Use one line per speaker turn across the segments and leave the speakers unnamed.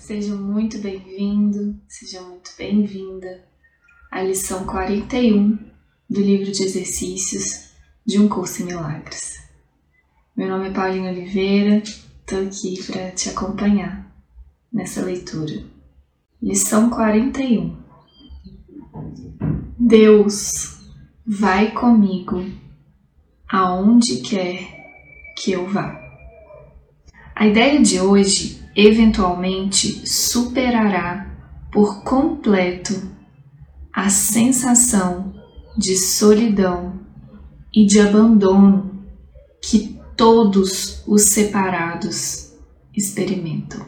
Seja muito bem-vindo, seja muito bem-vinda à lição 41 do livro de exercícios de um curso em milagres. Meu nome é Paulinha Oliveira, estou aqui para te acompanhar nessa leitura. Lição 41 Deus vai comigo aonde quer que eu vá. A ideia de hoje eventualmente superará por completo a sensação de solidão e de abandono que todos os separados experimentam.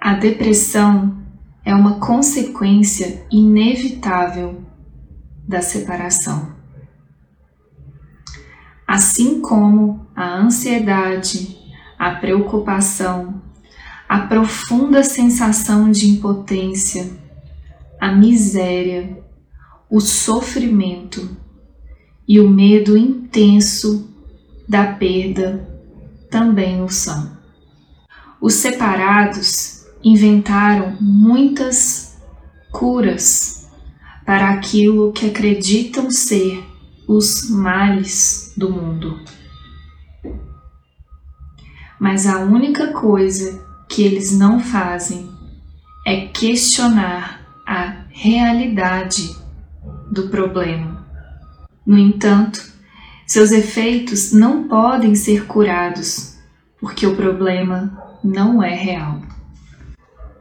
A depressão é uma consequência inevitável da separação. Assim como a ansiedade, a preocupação, a profunda sensação de impotência, a miséria, o sofrimento e o medo intenso da perda também o são. Os separados inventaram muitas curas para aquilo que acreditam ser os males do mundo mas a única coisa que eles não fazem é questionar a realidade do problema. No entanto, seus efeitos não podem ser curados porque o problema não é real.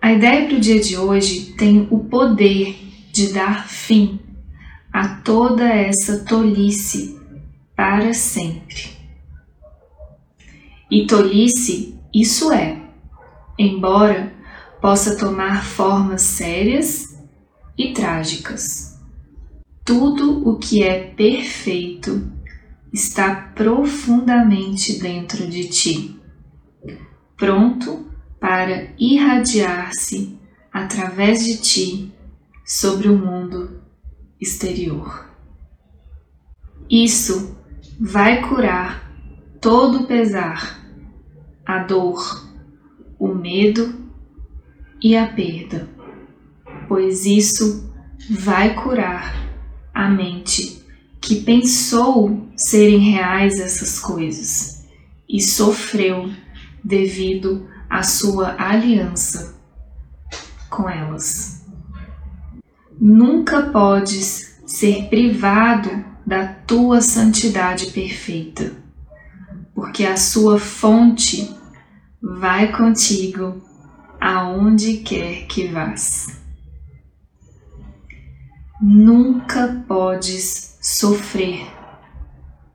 A ideia para o dia de hoje tem o poder de dar fim a toda essa tolice para sempre. E tolice isso é, embora possa tomar formas sérias e trágicas. Tudo o que é perfeito está profundamente dentro de ti, pronto para irradiar-se através de ti sobre o mundo exterior. Isso vai curar todo o pesar, a dor, o medo e a perda, pois isso vai curar a mente que pensou serem reais essas coisas e sofreu devido à sua aliança com elas. Nunca podes ser privado da tua santidade perfeita porque a sua fonte vai contigo aonde quer que vás. Nunca podes sofrer,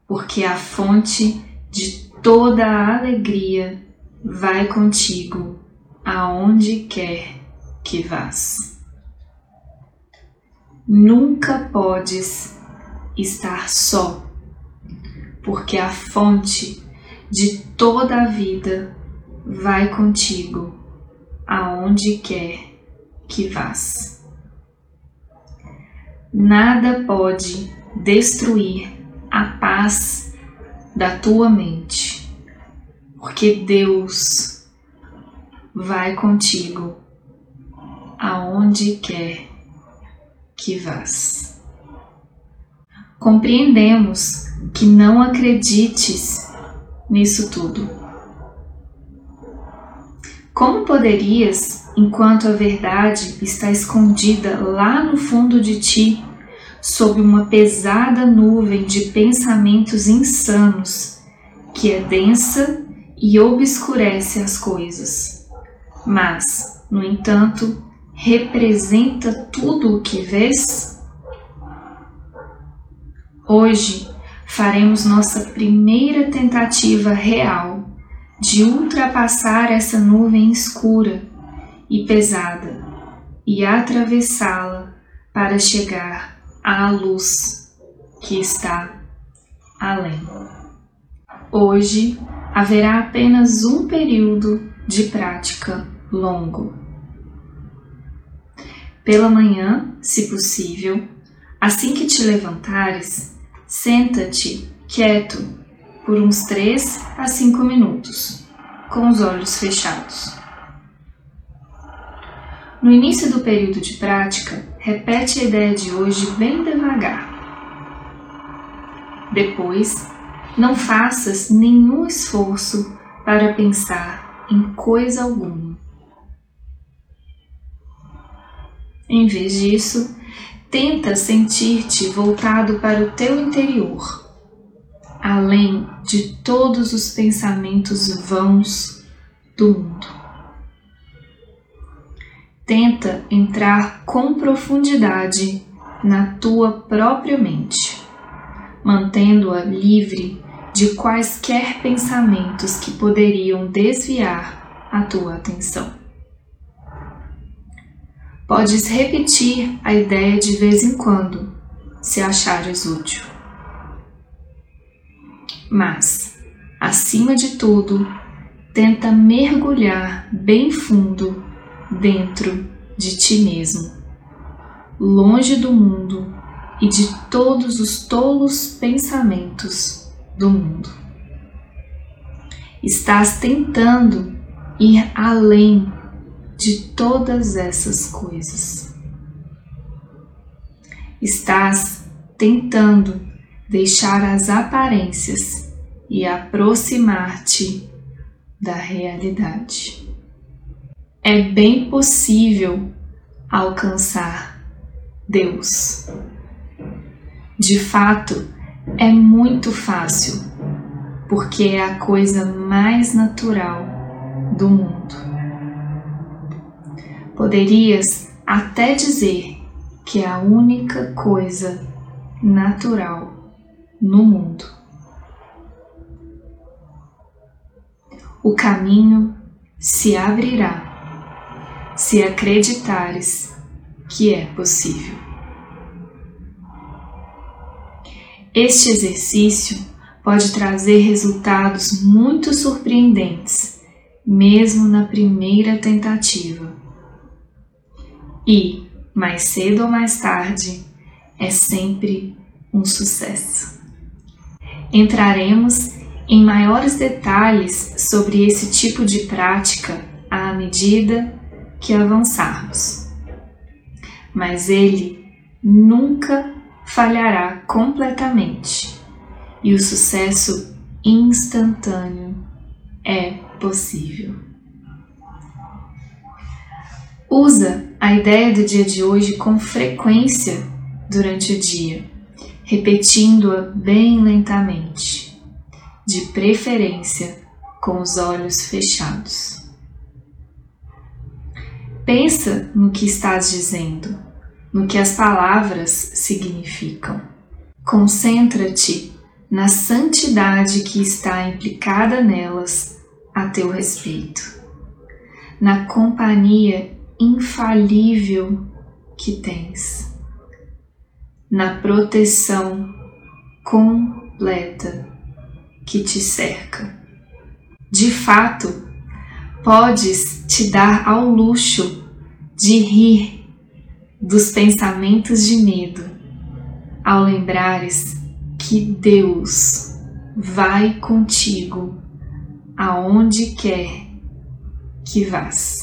porque a fonte de toda a alegria vai contigo aonde quer que vás. Nunca podes estar só, porque a fonte de toda a vida vai contigo aonde quer que vás. Nada pode destruir a paz da tua mente, porque Deus vai contigo aonde quer que vás. Compreendemos que não acredites nisso tudo? Como poderias, enquanto a verdade está escondida lá no fundo de ti, sob uma pesada nuvem de pensamentos insanos, que é densa e obscurece as coisas, mas, no entanto, representa tudo o que vês? Hoje, faremos nossa primeira tentativa real de ultrapassar essa nuvem escura e pesada e atravessá-la para chegar à luz que está além. Hoje haverá apenas um período de prática longo. Pela manhã, se possível, assim que te levantares, Senta-te quieto por uns 3 a 5 minutos, com os olhos fechados. No início do período de prática, repete a ideia de hoje bem devagar. Depois, não faças nenhum esforço para pensar em coisa alguma. Em vez disso, tenta sentir-te voltado para o teu interior, além de todos os pensamentos vãos do mundo. Tenta entrar com profundidade na tua própria mente, mantendo-a livre de quaisquer pensamentos que poderiam desviar a tua atenção. Podes repetir a ideia de vez em quando, se achares útil. Mas, acima de tudo, tenta mergulhar bem fundo dentro de ti mesmo, longe do mundo e de todos os tolos pensamentos do mundo. Estás tentando ir além de todas essas coisas. Estás tentando deixar as aparências e aproximar-te da realidade. É bem possível alcançar Deus. De fato, é muito fácil, porque é a coisa mais natural do mundo. Poderias até dizer que é a única coisa natural no mundo. O caminho se abrirá se acreditares que é possível. Este exercício pode trazer resultados muito surpreendentes, mesmo na primeira tentativa. E, mais cedo ou mais tarde, é sempre um sucesso. Entraremos em maiores detalhes sobre esse tipo de prática à medida que avançarmos. Mas ele nunca falhará completamente e o sucesso instantâneo é possível. Usa a ideia do dia de hoje com frequência durante o dia, repetindo-a bem lentamente, de preferência com os olhos fechados. Pensa no que estás dizendo, no que as palavras significam. Concentra-te na santidade que está implicada nelas a teu respeito, na companhia infalível que tens, na proteção completa que te cerca. De fato, podes te dar ao luxo de rir dos pensamentos de medo ao lembrares que Deus vai contigo aonde quer que vás